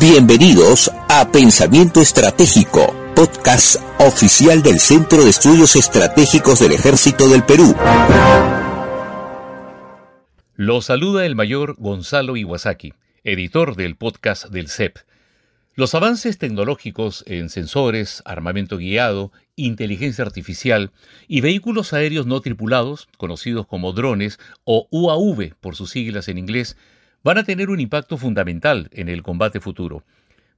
Bienvenidos a Pensamiento Estratégico, podcast oficial del Centro de Estudios Estratégicos del Ejército del Perú. Lo saluda el mayor Gonzalo Iwasaki, editor del podcast del CEP. Los avances tecnológicos en sensores, armamento guiado, inteligencia artificial y vehículos aéreos no tripulados, conocidos como drones o UAV por sus siglas en inglés, van a tener un impacto fundamental en el combate futuro.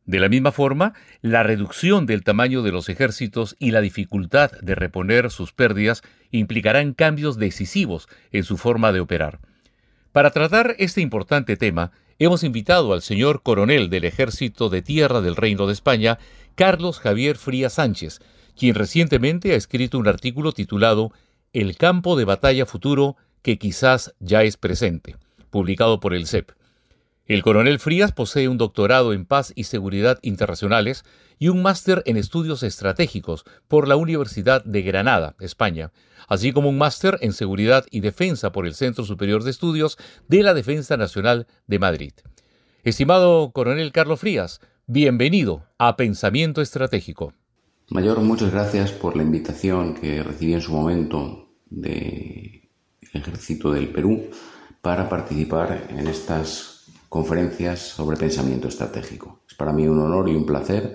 De la misma forma, la reducción del tamaño de los ejércitos y la dificultad de reponer sus pérdidas implicarán cambios decisivos en su forma de operar. Para tratar este importante tema, hemos invitado al señor coronel del Ejército de Tierra del Reino de España, Carlos Javier Frías Sánchez, quien recientemente ha escrito un artículo titulado El campo de batalla futuro que quizás ya es presente publicado por el CEP. El coronel Frías posee un doctorado en paz y seguridad internacionales y un máster en estudios estratégicos por la Universidad de Granada, España, así como un máster en seguridad y defensa por el Centro Superior de Estudios de la Defensa Nacional de Madrid. Estimado coronel Carlos Frías, bienvenido a Pensamiento Estratégico. Mayor, muchas gracias por la invitación que recibí en su momento del Ejército del Perú para participar en estas conferencias sobre pensamiento estratégico. Es para mí un honor y un placer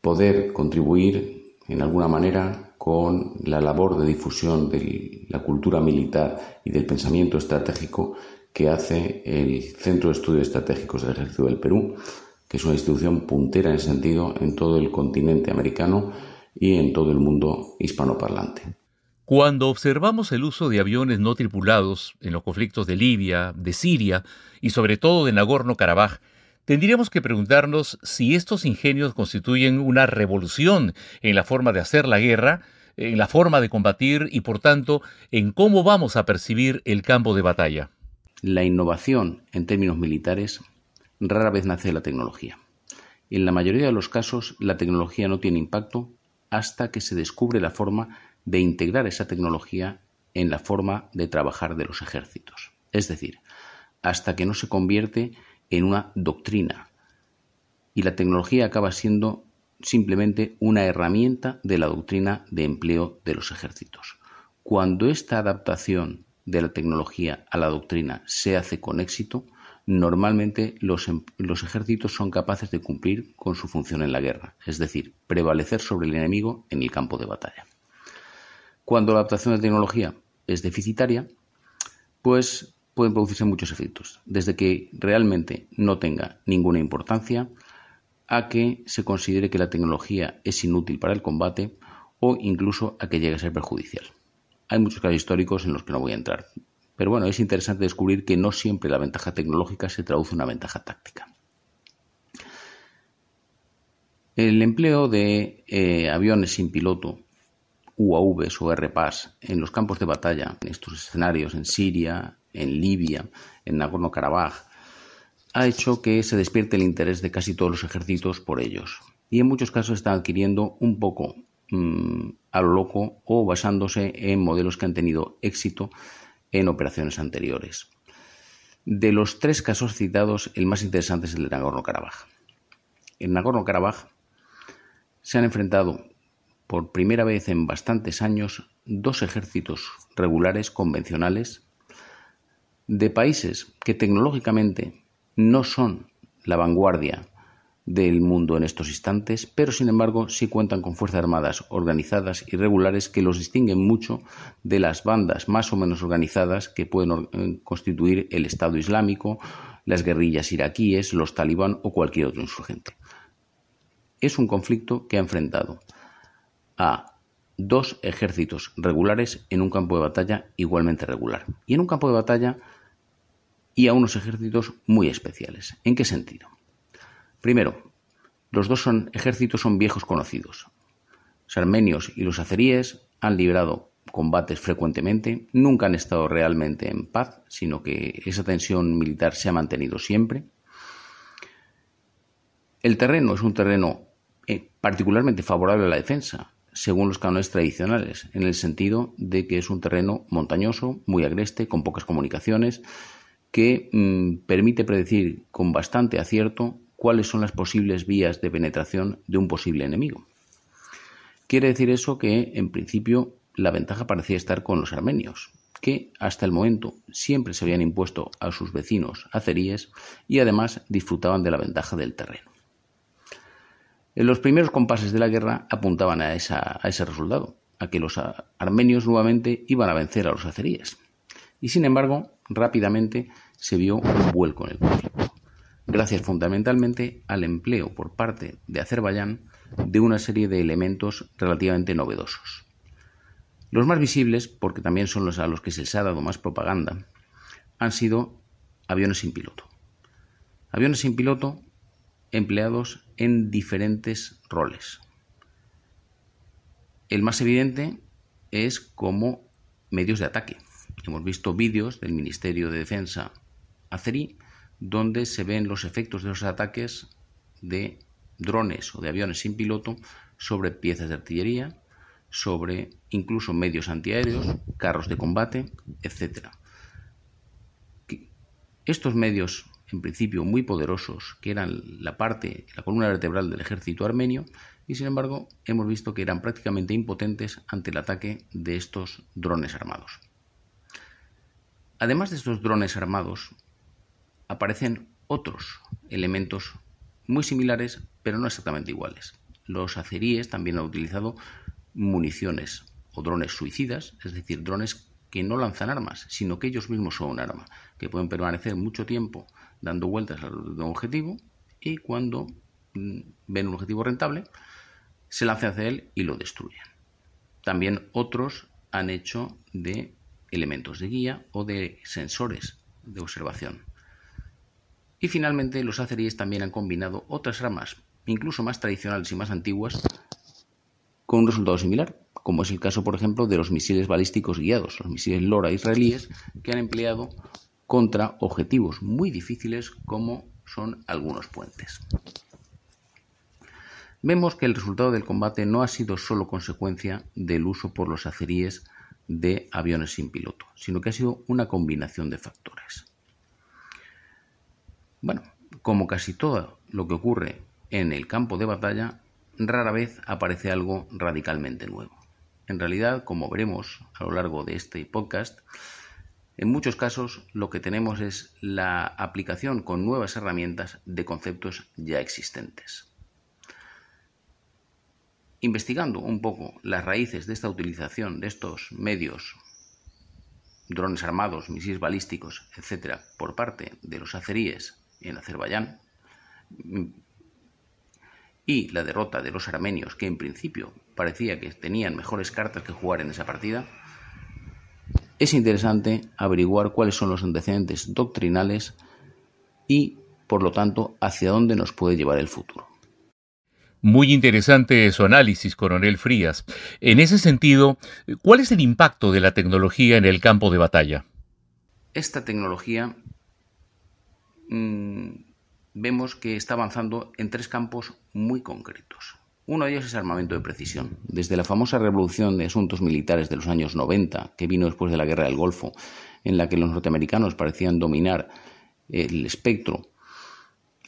poder contribuir en alguna manera con la labor de difusión de la cultura militar y del pensamiento estratégico que hace el Centro de Estudios Estratégicos del Ejército del Perú, que es una institución puntera en sentido en todo el continente americano y en todo el mundo hispanoparlante. Cuando observamos el uso de aviones no tripulados en los conflictos de Libia, de Siria y sobre todo de Nagorno-Karabaj, tendríamos que preguntarnos si estos ingenios constituyen una revolución en la forma de hacer la guerra, en la forma de combatir y por tanto en cómo vamos a percibir el campo de batalla. La innovación en términos militares rara vez nace de la tecnología. En la mayoría de los casos la tecnología no tiene impacto hasta que se descubre la forma de integrar esa tecnología en la forma de trabajar de los ejércitos. Es decir, hasta que no se convierte en una doctrina y la tecnología acaba siendo simplemente una herramienta de la doctrina de empleo de los ejércitos. Cuando esta adaptación de la tecnología a la doctrina se hace con éxito, normalmente los, em, los, ejércitos son capaces de cumplir con su función en la guerra, es decir, prevalecer sobre el enemigo en el campo de batalla. Cuando la adaptación de tecnología es deficitaria, pues pueden producirse muchos efectos, desde que realmente no tenga ninguna importancia a que se considere que la tecnología es inútil para el combate o incluso a que llegue a ser perjudicial. Hay muchos casos históricos en los que no voy a entrar, pero bueno, es interesante descubrir que no siempre la ventaja tecnológica se traduce en una ventaja táctica. El empleo de eh, aviones sin piloto UAVs o RPAS en los campos de batalla, en estos escenarios en Siria, en Libia, en Nagorno-Karabaj, ha hecho que se despierte el interés de casi todos los ejércitos por ellos. Y en muchos casos están adquiriendo un poco mm, a lo loco o basándose en modelos que han tenido éxito en operaciones anteriores. De los tres casos citados, el más interesante es el de Nagorno-Karabaj. En Nagorno-Karabaj se han enfrentado por primera vez en bastantes años dos ejércitos regulares convencionales de países que tecnológicamente no son la vanguardia del mundo en estos instantes, pero sin embargo sí cuentan con fuerzas armadas organizadas y regulares que los distinguen mucho de las bandas más o menos organizadas que pueden eh, constituir el Estado Islámico, las guerrillas iraquíes, los talibán o cualquier otro insurgente. Es un conflicto que ha enfrentado a dos ejércitos regulares en un campo de batalla igualmente regular. Y en un campo de batalla y a unos ejércitos muy especiales. ¿En qué sentido? Primero, los dos son, ejércitos son viejos conocidos. Los armenios y los azeríes han librado combates frecuentemente, nunca han estado realmente en paz, sino que esa tensión militar se ha mantenido siempre. El terreno es un terreno eh, particularmente favorable a la defensa, según los cánones tradicionales, en el sentido de que es un terreno montañoso, muy agreste, con pocas comunicaciones, que mm, permite predecir con bastante acierto cuáles son las posibles vías de penetración de un posible enemigo. Quiere decir eso que, en principio, la ventaja parecía estar con los armenios, que hasta el momento siempre se habían impuesto a sus vecinos azeríes y además disfrutaban de la ventaja del terreno. En los primeros compases de la guerra apuntaban a, ese resultado, a que los armenios nuevamente iban a vencer a los azeríes. Y sin embargo, rápidamente se vio un vuelco en el conflicto, gracias fundamentalmente al empleo por parte de Azerbaiyán de una serie de elementos relativamente novedosos. Los más visibles, porque también son los a los que se les ha dado más propaganda, han sido aviones sin piloto. Aviones sin piloto empleados en diferentes roles. El más evidente es como medios de ataque. Hemos visto vídeos del Ministerio de Defensa azerí donde se ven los efectos de los ataques de drones o de aviones sin piloto sobre piezas de artillería, sobre incluso medios antiaéreos, carros de combate, etc. Estos medios, en principio muy poderosos, que eran la parte, la columna vertebral del ejército armenio, y sin embargo hemos visto que eran prácticamente impotentes ante el ataque de estos drones armados. Además de estos drones armados, aparecen otros elementos muy similares, pero no exactamente iguales. Los azeríes también han utilizado municiones o drones suicidas, es decir, drones que no lanzan armas, sino que ellos mismos son un arma, que pueden permanecer mucho tiempo dando vueltas a un objetivo y cuando mm, ven un objetivo rentable, se lanzan hacia él y lo destruyen. También otros han hecho de elementos de guía o de sensores de observación. Y finalmente los azeríes también han combinado otras armas, incluso más tradicionales y más antiguas, con un resultado similar, como es el caso, por ejemplo, de los misiles balísticos guiados, los misiles LORA israelíes, que han empleado contra objetivos muy difíciles como son algunos puentes. Vemos que el resultado del combate no ha sido solo consecuencia del uso por los azeríes de aviones sin piloto, sino que ha sido una combinación de factores. Bueno, como casi todo lo que ocurre en el campo de batalla, rara vez aparece algo radicalmente nuevo. En realidad, como veremos a lo largo de este podcast, en muchos casos lo que tenemos es la aplicación con nuevas herramientas de conceptos ya existentes. Investigando un poco las raíces de esta utilización de estos medios, drones armados, misiles balísticos, etcétera, por parte de los azeríes en Azerbaiyán, y la derrota de los armenios, que en principio parecía que tenían mejores cartas que jugar en esa partida, es interesante averiguar cuáles son los antecedentes doctrinales y, por lo tanto, hacia dónde nos puede llevar el futuro. Muy interesante su análisis, coronel Frías. En ese sentido, ¿cuál es el impacto de la tecnología en el campo de batalla? Esta tecnología mm, vemos que está avanzando en tres campos muy concretos. Uno de ellos es armamento de precisión. Desde la famosa revolución de asuntos militares de los años 90, que vino después de la Guerra del Golfo, en la que los norteamericanos parecían dominar el espectro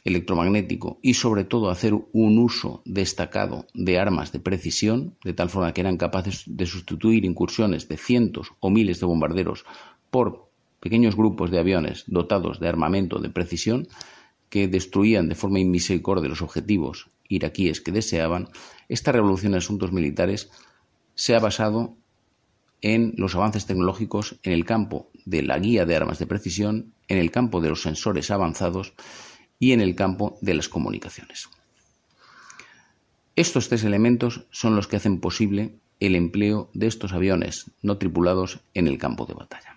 electromagnético y sobre todo hacer un uso destacado de armas de precisión, de tal forma que eran capaces de sustituir incursiones de cientos o miles de bombarderos por pequeños grupos de aviones dotados de armamento de precisión, que destruían de forma inmisericordia los objetivos iraquíes que deseaban, esta revolución de asuntos militares se ha basado en los avances tecnológicos en el campo de la guía de armas de precisión, en el campo de los sensores avanzados y en el campo de las comunicaciones. Estos tres elementos son los que hacen posible el empleo de estos aviones no tripulados en el campo de batalla.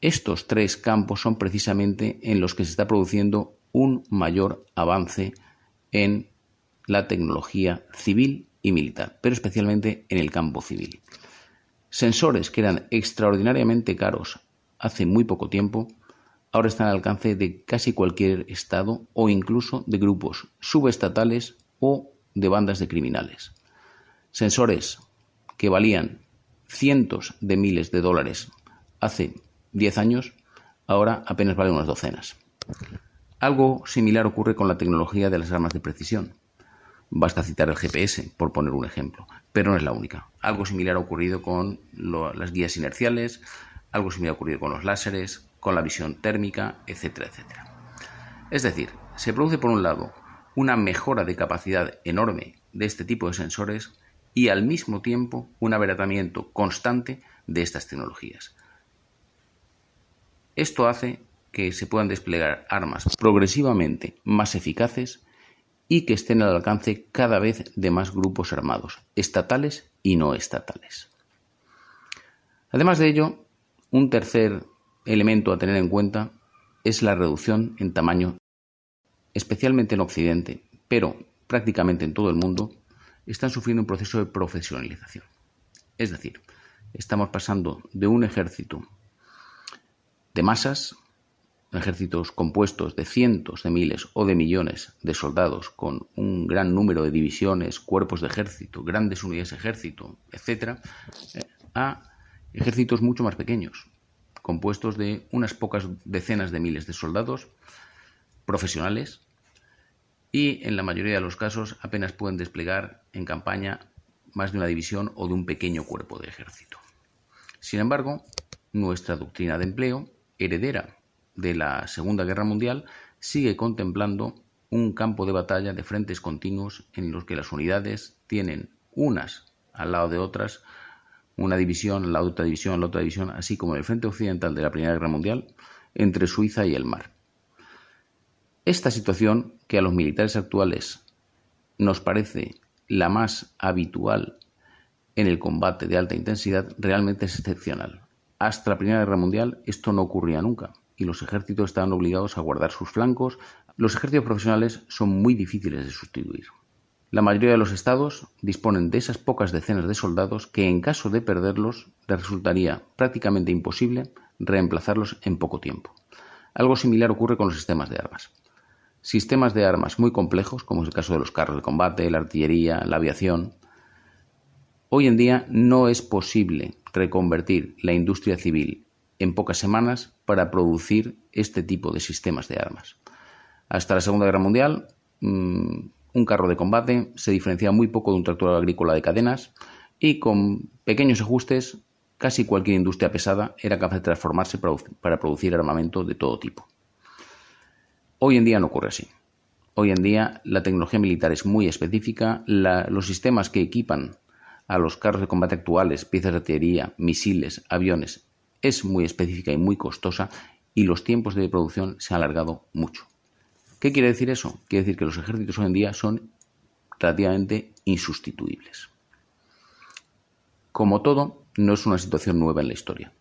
Estos tres campos son precisamente en los que se está produciendo un mayor avance en la tecnología civil y militar, pero especialmente en el campo civil. Sensores que eran extraordinariamente caros hace muy poco tiempo, ahora están al alcance de casi cualquier Estado o incluso de grupos subestatales o de bandas de criminales. Sensores que valían cientos de miles de dólares hace 10 años, ahora apenas vale unas docenas. Algo similar ocurre con la tecnología de las armas de precisión. Basta citar el GPS, por poner un ejemplo, pero no es la única. Algo similar ha ocurrido con las guías inerciales, algo similar ha ocurrido con los láseres, con la visión térmica, etcétera, etcétera. Es decir, se produce por un lado una mejora de capacidad enorme de este tipo de sensores y al mismo tiempo un abaratamiento constante de estas tecnologías. Esto hace que se puedan desplegar armas progresivamente más eficaces y que estén al alcance cada vez de más grupos armados, estatales y no estatales. Además de ello, un tercer elemento a tener en cuenta es la reducción en tamaño, especialmente en Occidente, pero prácticamente en todo el mundo, están sufriendo un proceso de profesionalización. Es decir, estamos pasando de un ejército de masas ejércitos compuestos de cientos de miles o de millones de soldados con un gran número de divisiones, cuerpos de ejército, grandes unidades de ejército, etc., eh, a ejércitos mucho más pequeños, compuestos de unas pocas decenas de miles de soldados profesionales y en la mayoría de los casos apenas pueden desplegar en campaña más de una división o de un pequeño cuerpo de ejército. Sin embargo, nuestra doctrina de empleo, heredera de la Segunda Guerra Mundial sigue contemplando un campo de batalla de frentes continuos en los que las unidades tienen unas al lado de otras, una división, la otra división, la otra división, así como el frente occidental de la Primera Guerra Mundial, entre Suiza y el mar. Esta situación, que a los militares actuales nos parece la más habitual en el combate de alta intensidad, realmente es excepcional. Hasta la Primera Guerra Mundial esto no ocurría nunca y los ejércitos estaban obligados a guardar sus flancos. Los ejércitos profesionales son muy difíciles de sustituir. La mayoría de los estados disponen de esas pocas decenas de soldados que en caso de perderlos les resultaría prácticamente imposible reemplazarlos en poco tiempo. Algo similar ocurre con los sistemas de armas. Sistemas de armas muy complejos, como es el caso de los carros de combate, la artillería, la aviación, hoy en día no es posible reconvertir la industria civil en pocas semanas para producir este tipo de sistemas de armas. Hasta la Segunda Guerra Mundial, mm, un carro de combate se diferenciaba muy poco de un tractor agrícola de cadenas y con pequeños ajustes casi cualquier industria pesada era capaz de transformarse para producir armamento de todo tipo. Hoy en día no ocurre así. Hoy en día la tecnología militar es muy específica, los sistemas que equipan a los carros de combate actuales, piezas de artillería, misiles, aviones, es muy específica y muy costosa y los tiempos de producción se han alargado mucho. ¿Qué quiere decir eso? Quiere decir que los ejércitos hoy en día son relativamente insustituibles. Como todo, no es una situación nueva en la historia.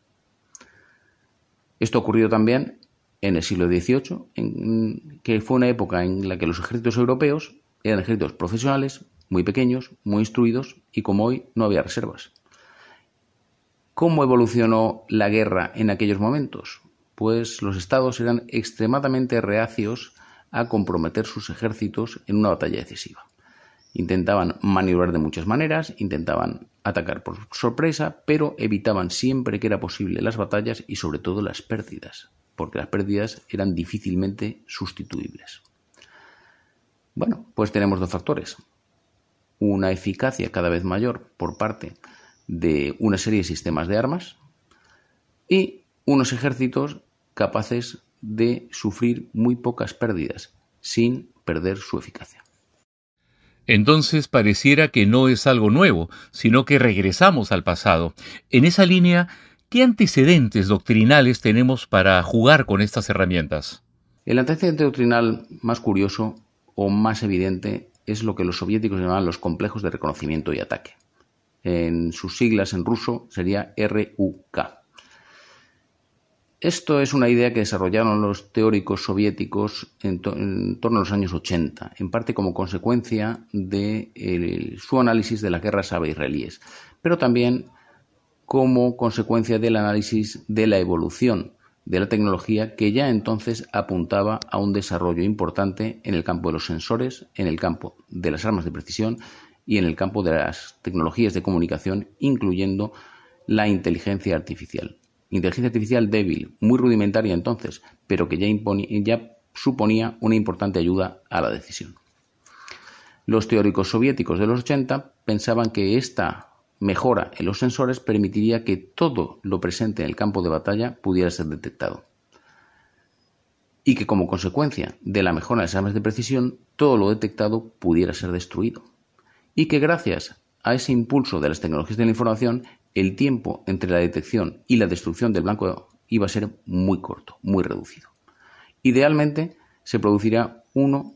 Esto ha ocurrido también en el siglo XVIII, que fue una época en la que los ejércitos europeos eran ejércitos profesionales, muy pequeños, muy instruidos, y como hoy no había reservas. ¿Cómo evolucionó la guerra en aquellos momentos? Pues los estados eran extremadamente reacios a comprometer sus ejércitos en una batalla decisiva. Intentaban maniobrar de muchas maneras, intentaban atacar por sorpresa, pero evitaban siempre que era posible las batallas y sobre todo las pérdidas, porque las pérdidas eran difícilmente sustituibles. Bueno, pues tenemos dos factores. Una eficacia cada vez mayor por parte de una serie de sistemas de armas y unos ejércitos capaces de sufrir muy pocas pérdidas sin perder su eficacia. Entonces pareciera que no es algo nuevo, sino que regresamos al pasado. En esa línea, ¿qué antecedentes doctrinales tenemos para jugar con estas herramientas? El antecedente doctrinal más curioso o más evidente es lo que los soviéticos llamaban los complejos de reconocimiento y ataque en sus siglas en ruso sería RUK. Esto es una idea que desarrollaron los teóricos soviéticos en, torno a los años 80, en parte como consecuencia de su análisis de las guerras árabe-israelíes, pero también como consecuencia del análisis de la evolución de la tecnología que ya entonces apuntaba a un desarrollo importante en el campo de los sensores, en el campo de las armas de precisión y en el campo de las tecnologías de comunicación, incluyendo la inteligencia artificial. inteligencia artificial débil, muy rudimentaria entonces, pero que ya, suponía una importante ayuda a la decisión. Los teóricos soviéticos de los 80 pensaban que esta mejora en los sensores permitiría que todo lo presente en el campo de batalla pudiera ser detectado. Y que como consecuencia de la mejora en las armas de precisión, todo lo detectado pudiera ser destruido. Y que gracias a ese impulso de las tecnologías de la información, el tiempo entre la detección y la destrucción del blanco iba a ser muy corto, muy reducido. Idealmente se producirá uno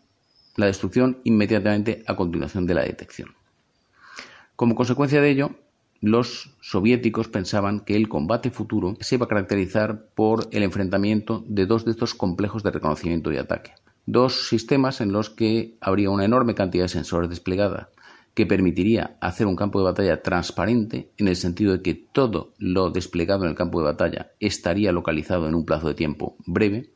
la destrucción inmediatamente a continuación de la detección. Como consecuencia de ello, los soviéticos pensaban que el combate futuro se iba a caracterizar por el enfrentamiento de dos de estos complejos de reconocimiento y ataque. Dos sistemas en los que habría una enorme cantidad de sensores desplegada, que permitiría hacer un campo de batalla transparente en el sentido de que todo lo desplegado en el campo de batalla estaría localizado en un plazo de tiempo breve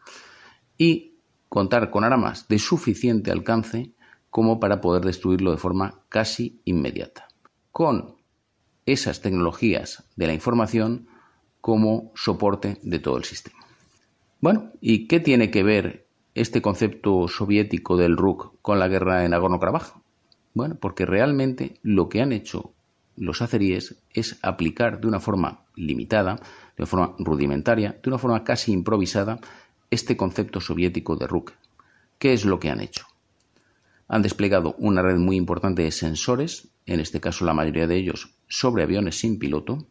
y contar con armas de suficiente alcance como para poder destruirlo de forma casi inmediata, con esas tecnologías de la información como soporte de todo el sistema. Bueno, ¿y qué tiene que ver este concepto soviético del RUK con la guerra en Nagorno-Karabaj? Bueno, porque realmente lo que han hecho los azeríes es aplicar de una forma limitada, de una forma rudimentaria, de una forma casi improvisada, este concepto soviético de RUK. ¿Qué es lo que han hecho? Han desplegado una red muy importante de sensores, en este caso la mayoría de ellos sobre aviones sin piloto,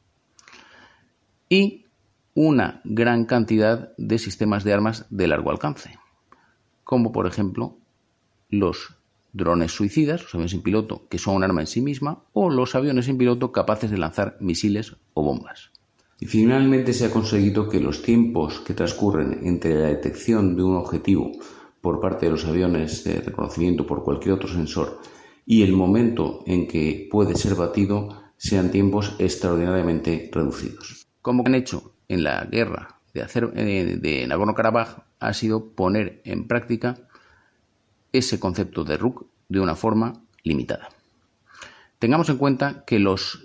y una gran cantidad de sistemas de armas de largo alcance, como por ejemplo los drones suicidas, los aviones sin piloto, que son un arma en sí misma, o los aviones sin piloto capaces de lanzar misiles o bombas. Y finalmente se ha conseguido que los tiempos que transcurren entre la detección de un objetivo por parte de los aviones de reconocimiento por cualquier otro sensor y el momento en que puede ser batido sean tiempos extraordinariamente reducidos. Como han hecho en la guerra de, eh, de Nagorno-Karabaj ha sido poner en práctica ese concepto de RUC de una forma limitada. Tengamos en cuenta que los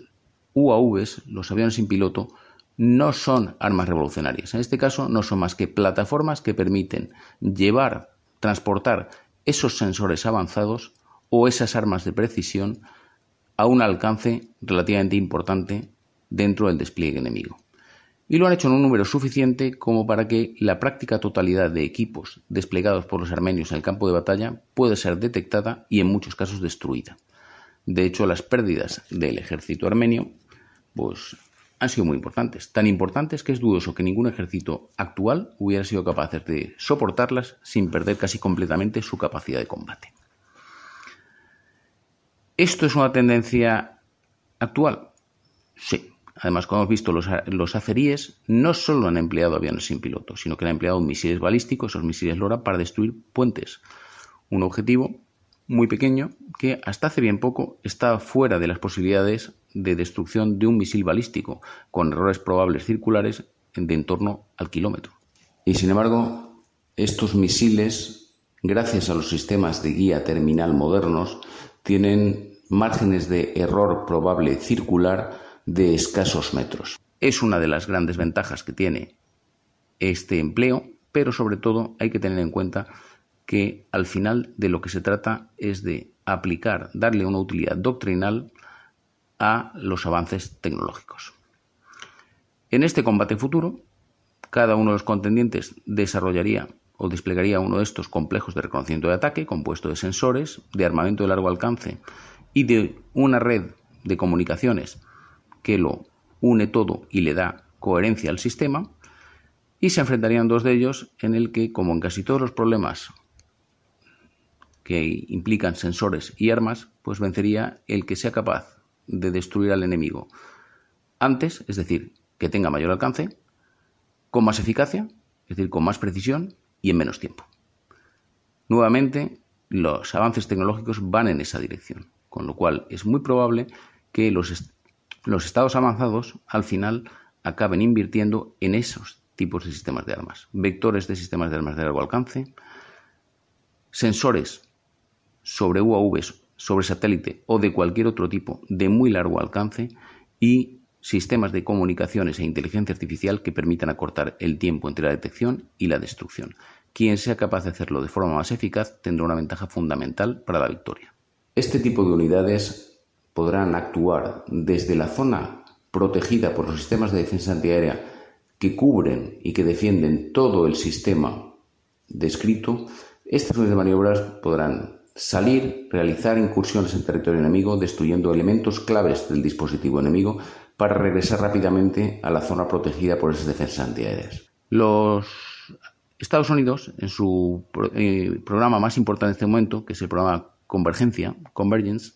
UAVs, los aviones sin piloto, no son armas revolucionarias. En este caso no son más que plataformas que permiten llevar, transportar esos sensores avanzados o esas armas de precisión a un alcance relativamente importante dentro del despliegue enemigo. Y lo han hecho en un número suficiente como para que la práctica totalidad de equipos desplegados por los armenios en el campo de batalla pueda ser detectada y en muchos casos destruida. De hecho, las pérdidas del ejército armenio pues han sido muy importantes. Tan importantes que es dudoso que ningún ejército actual hubiera sido capaz de soportarlas sin perder casi completamente su capacidad de combate. ¿Esto es una tendencia actual? Sí. Además, como hemos visto, los, los no solo han empleado aviones sin piloto, sino que han empleado misiles balísticos, esos misiles LORA, para destruir puentes. Un objetivo muy pequeño que hasta hace bien poco estaba fuera de las posibilidades de destrucción de un misil balístico, con errores probables circulares de en torno al kilómetro. Y sin embargo, estos misiles, gracias a los sistemas de guía terminal modernos, tienen márgenes de error probable circular de escasos metros. Es una de las grandes ventajas que tiene este empleo, pero sobre todo hay que tener en cuenta que al final de lo que se trata es de aplicar, darle una utilidad doctrinal a los avances tecnológicos. En este combate futuro, cada uno de los contendientes desarrollaría o desplegaría uno de estos complejos de reconocimiento de ataque compuesto de sensores, de armamento de largo alcance y de una red de comunicaciones que lo une todo y le da coherencia al sistema, y se enfrentarían dos de ellos en el que, como en casi todos los problemas que implican sensores y armas, pues vencería el que sea capaz de destruir al enemigo antes, es decir, que tenga mayor alcance, con más eficacia, es decir, con más precisión y en menos tiempo. Nuevamente, los avances tecnológicos van en esa dirección, con lo cual es muy probable que los, los estados avanzados al final acaben invirtiendo en esos tipos de sistemas de armas, vectores de sistemas de armas de largo alcance, sensores sobre UAVs, sobre satélite o de cualquier otro tipo de muy largo alcance y sistemas de comunicaciones e inteligencia artificial que permitan acortar el tiempo entre la detección y la destrucción. Quien sea capaz de hacerlo de forma más eficaz tendrá una ventaja fundamental para la victoria. Este tipo de unidades podrán actuar desde la zona protegida por los sistemas de defensa antiaérea que cubren y que defienden todo el sistema descrito. Estas unidades de maniobras podrán salir, realizar incursiones en territorio enemigo, destruyendo elementos claves del dispositivo enemigo para regresar rápidamente a la zona protegida por esas defensas antiaéreas. Los Estados Unidos, en su eh, programa más importante en este momento, que es el programa Convergencia, Convergence,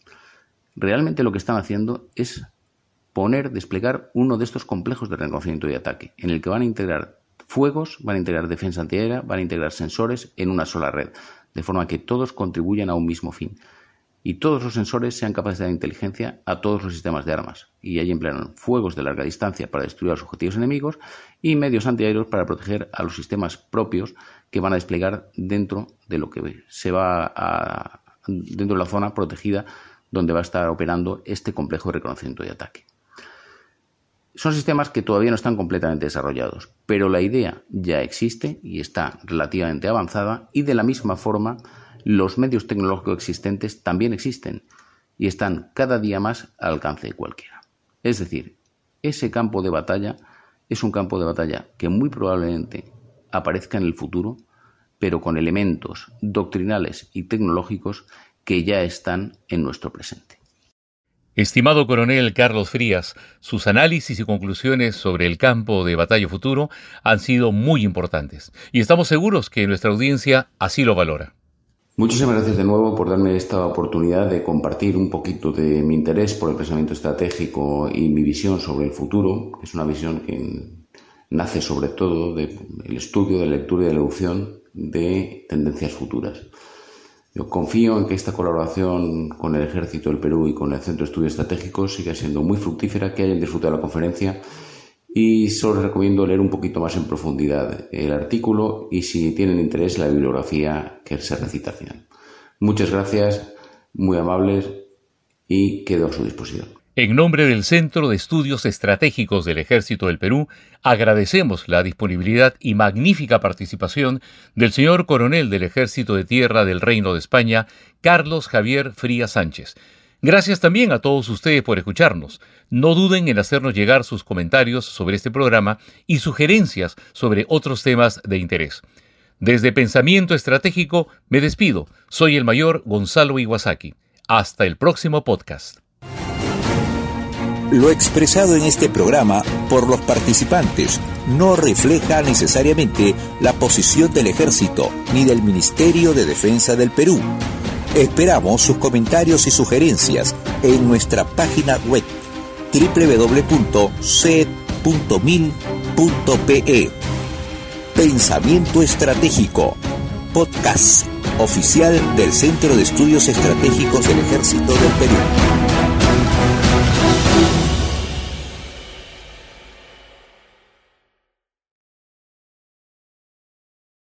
realmente lo que están haciendo es poner, desplegar uno de estos complejos de reconocimiento y ataque, en el que van a integrar fuegos, van a integrar defensa antiaérea, van a integrar sensores en una sola red, de forma que todos contribuyan a un mismo fin y todos los sensores sean capaces de inteligencia a todos los sistemas de armas. Y ahí emplearán fuegos de larga distancia para destruir a los objetivos enemigos y medios antiaéreos para proteger a los sistemas propios que van a desplegar dentro de lo que se va a, dentro de la zona protegida donde va a estar operando este complejo de reconocimiento y ataque. Son sistemas que todavía no están completamente desarrollados, pero la idea ya existe y está relativamente avanzada y de la misma forma los medios tecnológicos existentes también existen y están cada día más al alcance de cualquiera. Es decir, ese campo de batalla es un campo de batalla que muy probablemente aparezca en el futuro, pero con elementos doctrinales y tecnológicos que ya están en nuestro presente. Estimado coronel Carlos Frías, sus análisis y conclusiones sobre el campo de batalla futuro han sido muy importantes y estamos seguros que nuestra audiencia así lo valora. Muchísimas gracias de nuevo por darme esta oportunidad de compartir un poquito de mi interés por el pensamiento estratégico y mi visión sobre el futuro. Es una visión que nace sobre todo del estudio, de lectura y de deducción de tendencias futuras. Confío en que esta colaboración con el Ejército del Perú y con el Centro de Estudios Estratégicos siga siendo muy fructífera, que hayan disfrutado la conferencia y solo les recomiendo leer un poquito más en profundidad el artículo y si tienen interés la bibliografía que se recita al final. Muchas gracias, muy amables y quedo a su disposición. En nombre del Centro de Estudios Estratégicos del Ejército del Perú, agradecemos la disponibilidad y magnífica participación del señor coronel del Ejército de Tierra del Reino de España, Carlos Javier Frías Sánchez, Gracias también a todos ustedes por escucharnos. No duden en hacernos llegar sus comentarios sobre este programa y sugerencias sobre otros temas de interés. Desde Pensamiento Estratégico me despido. Soy el mayor Gonzalo Iwasaki. Hasta el próximo podcast. Lo expresado en este programa por los participantes no refleja necesariamente la posición del Ejército ni del Ministerio de Defensa del Perú Esperamos sus comentarios y sugerencias en nuestra página web www.ced.mil.pe. Pensamiento Estratégico, podcast oficial del Centro de Estudios Estratégicos del Ejército del Perú.